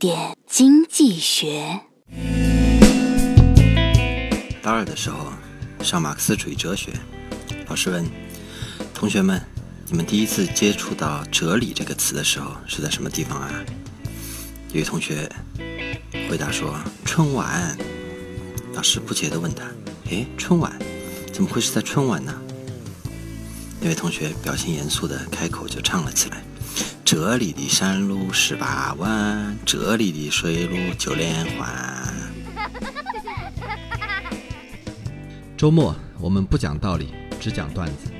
点经济学。大二的时候上马克思主义哲学，老师问同学们：“你们第一次接触到‘哲理’这个词的时候是在什么地方啊？”有位同学回答说：“春晚。”老师不解地问他：“诶，春晚怎么会是在春晚呢？”那位同学表情严肃地开口就唱了起来。这里的山路十八弯，这里的水路九连环。周末我们不讲道理，只讲段子。